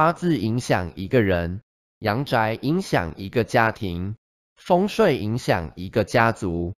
八字影响一个人阳宅影响一个家庭风水影响一个家族